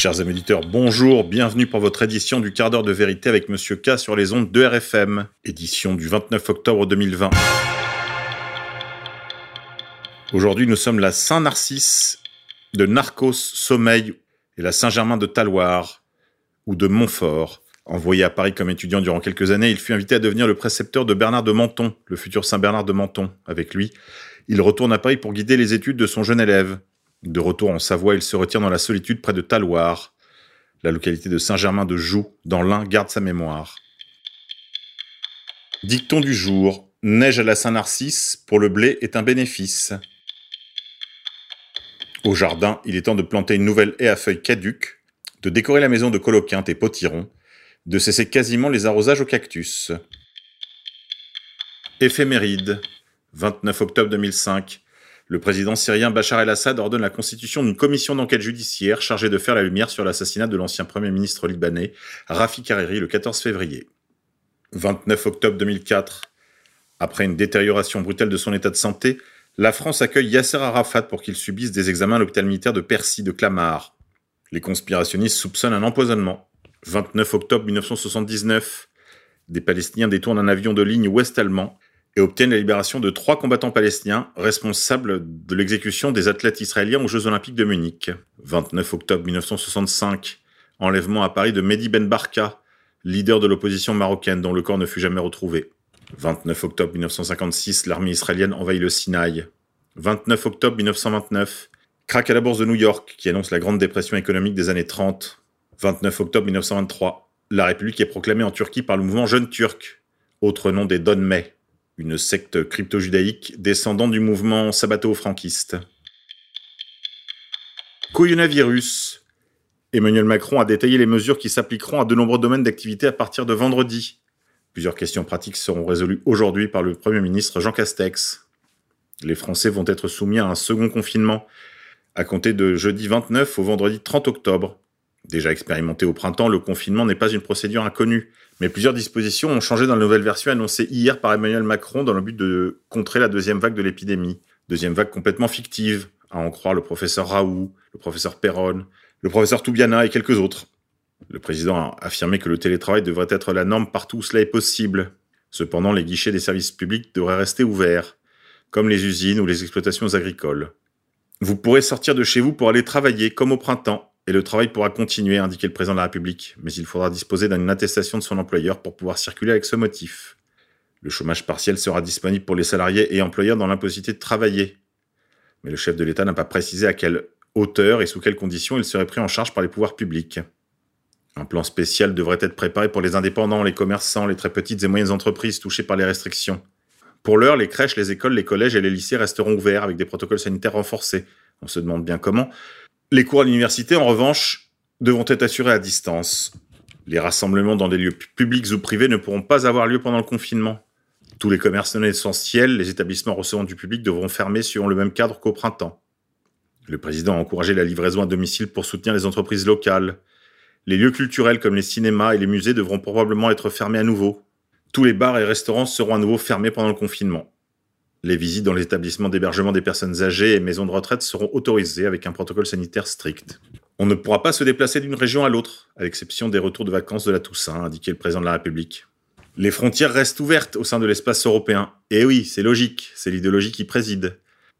Chers amis auditeurs, bonjour, bienvenue pour votre édition du quart d'heure de vérité avec Monsieur K sur les ondes de RFM, édition du 29 octobre 2020. Aujourd'hui, nous sommes la Saint-Narcisse de Narcos Sommeil et la Saint-Germain de Taloir ou de Montfort. Envoyé à Paris comme étudiant durant quelques années, il fut invité à devenir le précepteur de Bernard de Menton, le futur Saint Bernard de Menton. Avec lui, il retourne à Paris pour guider les études de son jeune élève. De retour en Savoie, il se retire dans la solitude près de Taloir. La localité de Saint-Germain de Joux, dans l'Ain, garde sa mémoire. Dicton du jour. Neige à la Saint-Narcisse, pour le blé est un bénéfice. Au jardin, il est temps de planter une nouvelle haie à feuilles caduques, de décorer la maison de coloquinte et potiron, de cesser quasiment les arrosages aux cactus. Éphéméride. 29 octobre 2005. Le président syrien Bachar el-Assad ordonne la constitution d'une commission d'enquête judiciaire chargée de faire la lumière sur l'assassinat de l'ancien premier ministre libanais Rafi Hariri le 14 février. 29 octobre 2004. Après une détérioration brutale de son état de santé, la France accueille Yasser Arafat pour qu'il subisse des examens à l'hôpital militaire de Percy de Clamart. Les conspirationnistes soupçonnent un empoisonnement. 29 octobre 1979, des Palestiniens détournent un avion de ligne ouest-allemand et obtiennent la libération de trois combattants palestiniens responsables de l'exécution des athlètes israéliens aux Jeux Olympiques de Munich. 29 octobre 1965, enlèvement à Paris de Mehdi Ben Barka, leader de l'opposition marocaine dont le corps ne fut jamais retrouvé. 29 octobre 1956, l'armée israélienne envahit le Sinaï. 29 octobre 1929, craque à la bourse de New York qui annonce la grande dépression économique des années 30. 29 octobre 1923, la République est proclamée en Turquie par le mouvement Jeune Turc, autre nom des Donmei, une secte crypto-judaïque descendant du mouvement sabbato-franquiste. Coronavirus. Emmanuel Macron a détaillé les mesures qui s'appliqueront à de nombreux domaines d'activité à partir de vendredi. Plusieurs questions pratiques seront résolues aujourd'hui par le Premier ministre Jean Castex. Les Français vont être soumis à un second confinement à compter de jeudi 29 au vendredi 30 octobre. Déjà expérimenté au printemps, le confinement n'est pas une procédure inconnue, mais plusieurs dispositions ont changé dans la nouvelle version annoncée hier par Emmanuel Macron dans le but de contrer la deuxième vague de l'épidémie. Deuxième vague complètement fictive, à en croire le professeur Raoult, le professeur Perron, le professeur Toubiana et quelques autres. Le président a affirmé que le télétravail devrait être la norme partout où cela est possible. Cependant, les guichets des services publics devraient rester ouverts, comme les usines ou les exploitations agricoles. Vous pourrez sortir de chez vous pour aller travailler, comme au printemps, et le travail pourra continuer, a indiqué le président de la République, mais il faudra disposer d'une attestation de son employeur pour pouvoir circuler avec ce motif. Le chômage partiel sera disponible pour les salariés et employeurs dans l'impossibilité de travailler. Mais le chef de l'État n'a pas précisé à quelle hauteur et sous quelles conditions il serait pris en charge par les pouvoirs publics. Un plan spécial devrait être préparé pour les indépendants, les commerçants, les très petites et moyennes entreprises touchées par les restrictions. Pour l'heure, les crèches, les écoles, les collèges et les lycées resteront ouverts avec des protocoles sanitaires renforcés. On se demande bien comment. Les cours à l'université, en revanche, devront être assurés à distance. Les rassemblements dans des lieux publics ou privés ne pourront pas avoir lieu pendant le confinement. Tous les commerces non essentiels, les établissements recevant du public devront fermer suivant le même cadre qu'au printemps. Le président a encouragé la livraison à domicile pour soutenir les entreprises locales. Les lieux culturels comme les cinémas et les musées devront probablement être fermés à nouveau. Tous les bars et restaurants seront à nouveau fermés pendant le confinement. Les visites dans les établissements d'hébergement des personnes âgées et maisons de retraite seront autorisées avec un protocole sanitaire strict. On ne pourra pas se déplacer d'une région à l'autre, à l'exception des retours de vacances de la Toussaint, a indiqué le président de la République. Les frontières restent ouvertes au sein de l'espace européen. Et oui, c'est logique, c'est l'idéologie qui préside.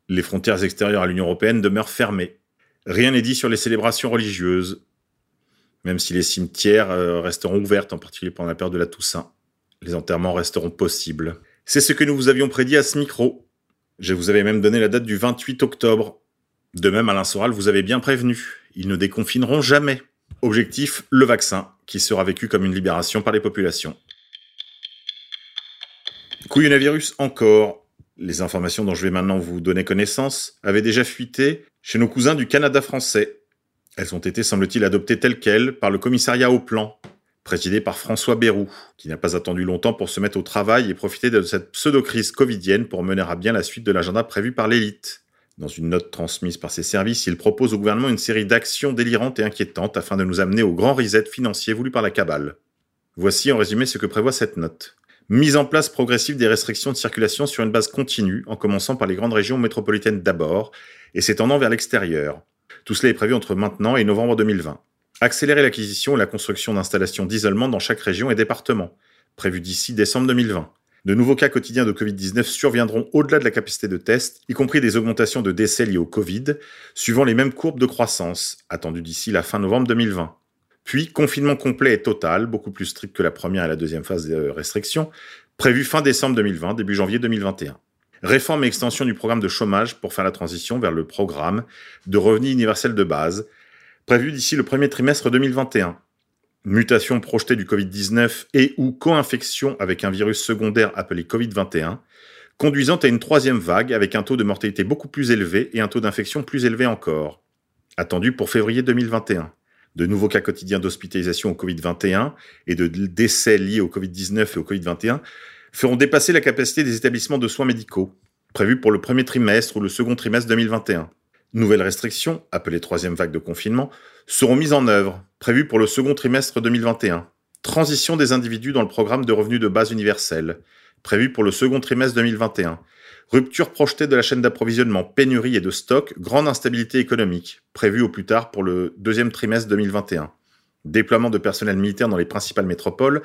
Les frontières extérieures à l'Union européenne demeurent fermées. Rien n'est dit sur les célébrations religieuses, même si les cimetières euh, resteront ouvertes, en particulier pendant la période de la Toussaint. Les enterrements resteront possibles. C'est ce que nous vous avions prédit à ce micro. Je vous avais même donné la date du 28 octobre. De même, Alain Soral vous avait bien prévenu. Ils ne déconfineront jamais. Objectif, le vaccin, qui sera vécu comme une libération par les populations. Couillonavirus encore. Les informations dont je vais maintenant vous donner connaissance avaient déjà fuité chez nos cousins du Canada français. Elles ont été, semble-t-il, adoptées telles quelles par le commissariat au plan, présidé par François Bérou, qui n'a pas attendu longtemps pour se mettre au travail et profiter de cette pseudo-crise covidienne pour mener à bien la suite de l'agenda prévu par l'élite. Dans une note transmise par ses services, il propose au gouvernement une série d'actions délirantes et inquiétantes afin de nous amener au grand reset financier voulu par la cabale. Voici en résumé ce que prévoit cette note. Mise en place progressive des restrictions de circulation sur une base continue, en commençant par les grandes régions métropolitaines d'abord, et s'étendant vers l'extérieur, tout cela est prévu entre maintenant et novembre 2020. Accélérer l'acquisition et la construction d'installations d'isolement dans chaque région et département, prévu d'ici décembre 2020. De nouveaux cas quotidiens de Covid-19 surviendront au-delà de la capacité de test, y compris des augmentations de décès liés au Covid, suivant les mêmes courbes de croissance, attendues d'ici la fin novembre 2020. Puis, confinement complet et total, beaucoup plus strict que la première et la deuxième phase de restriction, prévu fin décembre 2020, début janvier 2021. Réforme et extension du programme de chômage pour faire la transition vers le programme de revenu universel de base, prévu d'ici le premier trimestre 2021 mutation projetée du Covid-19 et ou co-infection avec un virus secondaire appelé Covid-21, conduisant à une troisième vague avec un taux de mortalité beaucoup plus élevé et un taux d'infection plus élevé encore, attendu pour février 2021. De nouveaux cas quotidiens d'hospitalisation au Covid-21 et de décès liés au Covid-19 et au Covid-21 feront dépasser la capacité des établissements de soins médicaux, prévus pour le premier trimestre ou le second trimestre 2021. Nouvelles restrictions, appelées troisième vague de confinement, seront mises en œuvre, prévues pour le second trimestre 2021. Transition des individus dans le programme de revenus de base universel, prévu pour le second trimestre 2021. Rupture projetée de la chaîne d'approvisionnement, pénurie et de stock, grande instabilité économique, prévue au plus tard pour le deuxième trimestre 2021. Déploiement de personnel militaire dans les principales métropoles,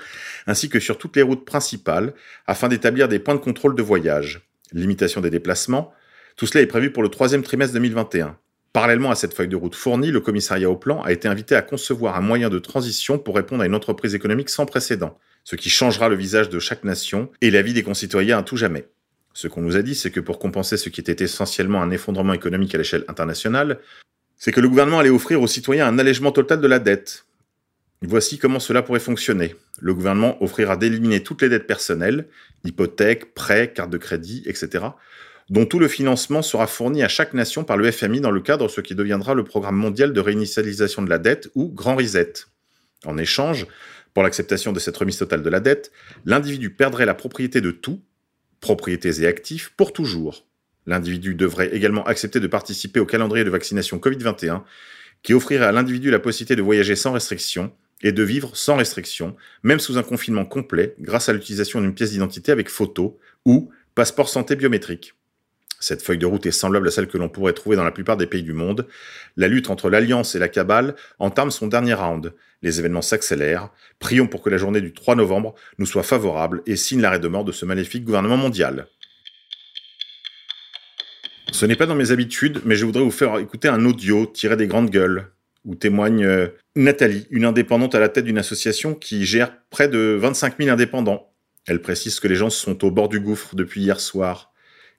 ainsi que sur toutes les routes principales, afin d'établir des points de contrôle de voyage. Limitation des déplacements, tout cela est prévu pour le troisième trimestre 2021. Parallèlement à cette feuille de route fournie, le commissariat au plan a été invité à concevoir un moyen de transition pour répondre à une entreprise économique sans précédent, ce qui changera le visage de chaque nation et la vie des concitoyens à tout jamais. Ce qu'on nous a dit, c'est que pour compenser ce qui était essentiellement un effondrement économique à l'échelle internationale, c'est que le gouvernement allait offrir aux citoyens un allègement total de la dette. Voici comment cela pourrait fonctionner. Le gouvernement offrira d'éliminer toutes les dettes personnelles, hypothèques, prêts, cartes de crédit, etc., dont tout le financement sera fourni à chaque nation par le FMI dans le cadre de ce qui deviendra le programme mondial de réinitialisation de la dette ou Grand Reset. En échange, pour l'acceptation de cette remise totale de la dette, l'individu perdrait la propriété de tout, propriétés et actifs, pour toujours. L'individu devrait également accepter de participer au calendrier de vaccination Covid-21, qui offrirait à l'individu la possibilité de voyager sans restriction et de vivre sans restriction, même sous un confinement complet, grâce à l'utilisation d'une pièce d'identité avec photo ou passeport santé biométrique. Cette feuille de route est semblable à celle que l'on pourrait trouver dans la plupart des pays du monde. La lutte entre l'Alliance et la cabale entame son dernier round. Les événements s'accélèrent. Prions pour que la journée du 3 novembre nous soit favorable et signe l'arrêt de mort de ce maléfique gouvernement mondial. Ce n'est pas dans mes habitudes, mais je voudrais vous faire écouter un audio tiré des grandes gueules, où témoigne euh, Nathalie, une indépendante à la tête d'une association qui gère près de 25 000 indépendants. Elle précise que les gens sont au bord du gouffre depuis hier soir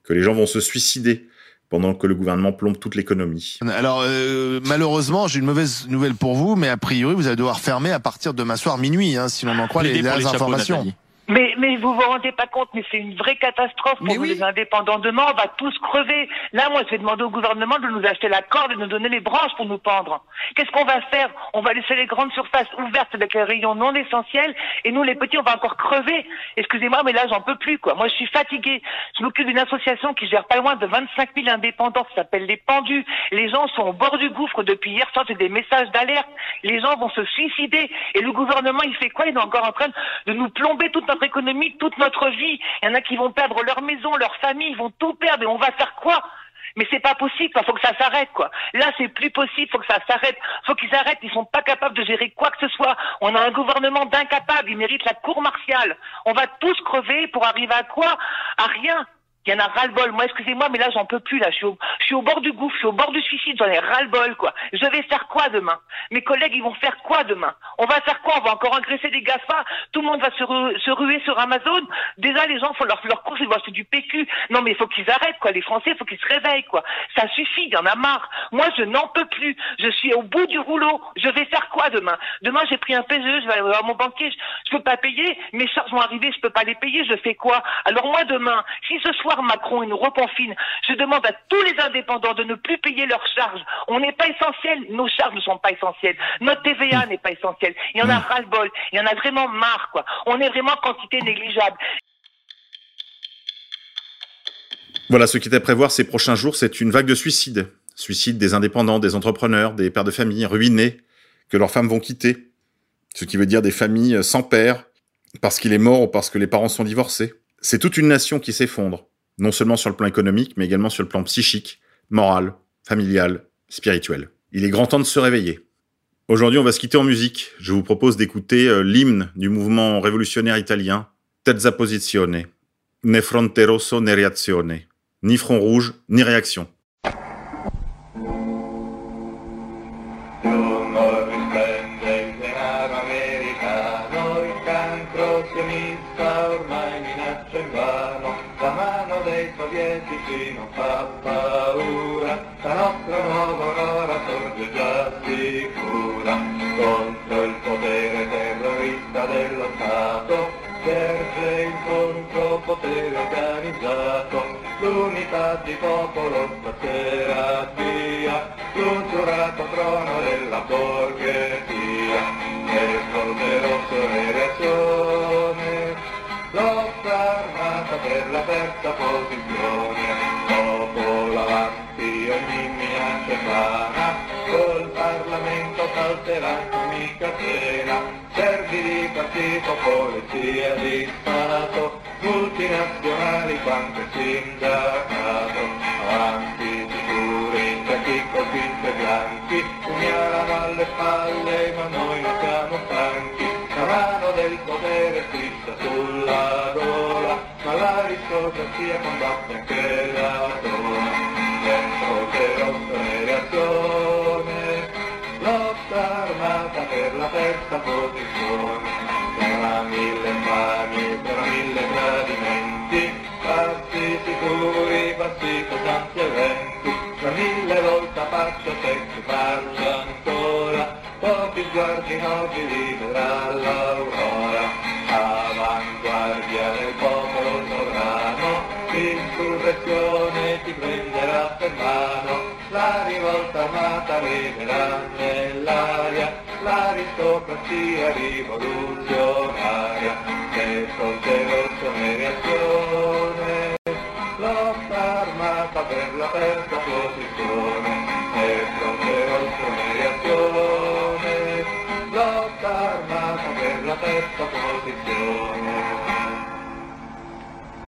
que les gens vont se suicider pendant que le gouvernement plombe toute l'économie. Alors euh, malheureusement, j'ai une mauvaise nouvelle pour vous, mais a priori vous allez devoir fermer à partir de demain soir minuit, hein, si l'on en croit les, les, informations. Mais, mais vous vous rendez pas compte, mais c'est une vraie catastrophe pour les indépendants. Demain, on va tous crever. Là, moi, je vais demander au gouvernement de nous acheter la corde et de nous donner les branches pour nous pendre. Qu'est-ce qu'on va faire? On va laisser les grandes surfaces ouvertes avec les rayons non essentiels et nous, les petits, on va encore crever. Excusez-moi, mais là, j'en peux plus, quoi. Moi, je suis fatigué. Je m'occupe d'une association qui gère pas loin de 25 000 indépendants. Ça s'appelle les Pendus. Les gens sont au bord du gouffre depuis hier soir. C'est des messages d'alerte. Les gens vont se suicider. Et le gouvernement, il fait quoi? Il est encore en train de nous plomber toute notre économie, toute notre vie. Il y en a qui vont perdre leur maison, leur famille, ils vont tout perdre et on va faire quoi? Mais c'est pas possible, il faut que ça s'arrête, quoi. Là, c'est plus possible, faut que ça s'arrête. Faut qu'ils arrêtent, ils sont pas capables de gérer quoi que ce soit. On a un gouvernement d'incapables, ils méritent la cour martiale. On va tous crever pour arriver à quoi? À rien. Il y en a ras-le-bol. Moi, excusez-moi, mais là, j'en peux plus. Là, je suis, au, je suis au bord du gouffre, je suis au bord du suicide. J'en ai ras-le-bol, quoi. Je vais faire quoi demain? Mes collègues, ils vont faire quoi demain? On va faire quoi? On va encore engraisser des GAFA? Tout le monde va se, se, ruer sur Amazon? Déjà, les gens font leur, leur course, ils vont acheter du PQ. Non, mais il faut qu'ils arrêtent, quoi. Les Français, il faut qu'ils se réveillent, quoi. Ça suffit, il y en a marre. Moi, je n'en peux plus. Je suis au bout du rouleau. Je vais faire quoi demain? Demain, j'ai pris un PGE, je vais aller voir mon banquier. Je, je peux pas payer. Mes charges vont arriver, je peux pas les payer. Je fais quoi? Alors moi, demain, si ce soir Macron il nous reconfine. Je demande à tous les indépendants de ne plus payer leurs charges. On n'est pas essentiel, nos charges ne sont pas essentielles. Notre TVA n'est pas essentielle. Il y en a ras-le-bol. Il y en a vraiment marre, quoi. On est vraiment quantité négligeable. Voilà, ce qui est à prévoir ces prochains jours, c'est une vague de suicides. Suicides des indépendants, des entrepreneurs, des pères de famille ruinés, que leurs femmes vont quitter. Ce qui veut dire des familles sans père, parce qu'il est mort ou parce que les parents sont divorcés. C'est toute une nation qui s'effondre non seulement sur le plan économique, mais également sur le plan psychique, moral, familial, spirituel. Il est grand temps de se réveiller. Aujourd'hui, on va se quitter en musique. Je vous propose d'écouter euh, l'hymne du mouvement révolutionnaire italien, Terza Posizione, Ne fronte rosso ne reazione, ni front rouge, ni réaction. ha paura, la nostra nuova gara sorge già sicura, contro il potere terrorista dello Stato, serve il contropotere organizzato, l'unità di popolo stasera via, l'usurato trono della borghesia, nel colpe rosso e reazione, lotta armata per la terza posizione. Minaccia vana col Parlamento salteranno mica cena servi di partito polizia di Stato multinazionali quanto sindacato, avanti sicuri, certi colpite bianchi, pugnalano alle spalle ma noi non siamo stanchi, la mano del potere striscia sulla gola, ma l'aristocrazia combatte anche la sola, dentro che reazione, lotta armata per la terza posizione, tra mille mani, tra mille arriverà nell'aria, l'aristocrazia rivoluzionaria, fronte rosso ne reazione, lotta armata per la terza posizione, fronte rosso ne reazione, lotta armata per la terza posizione.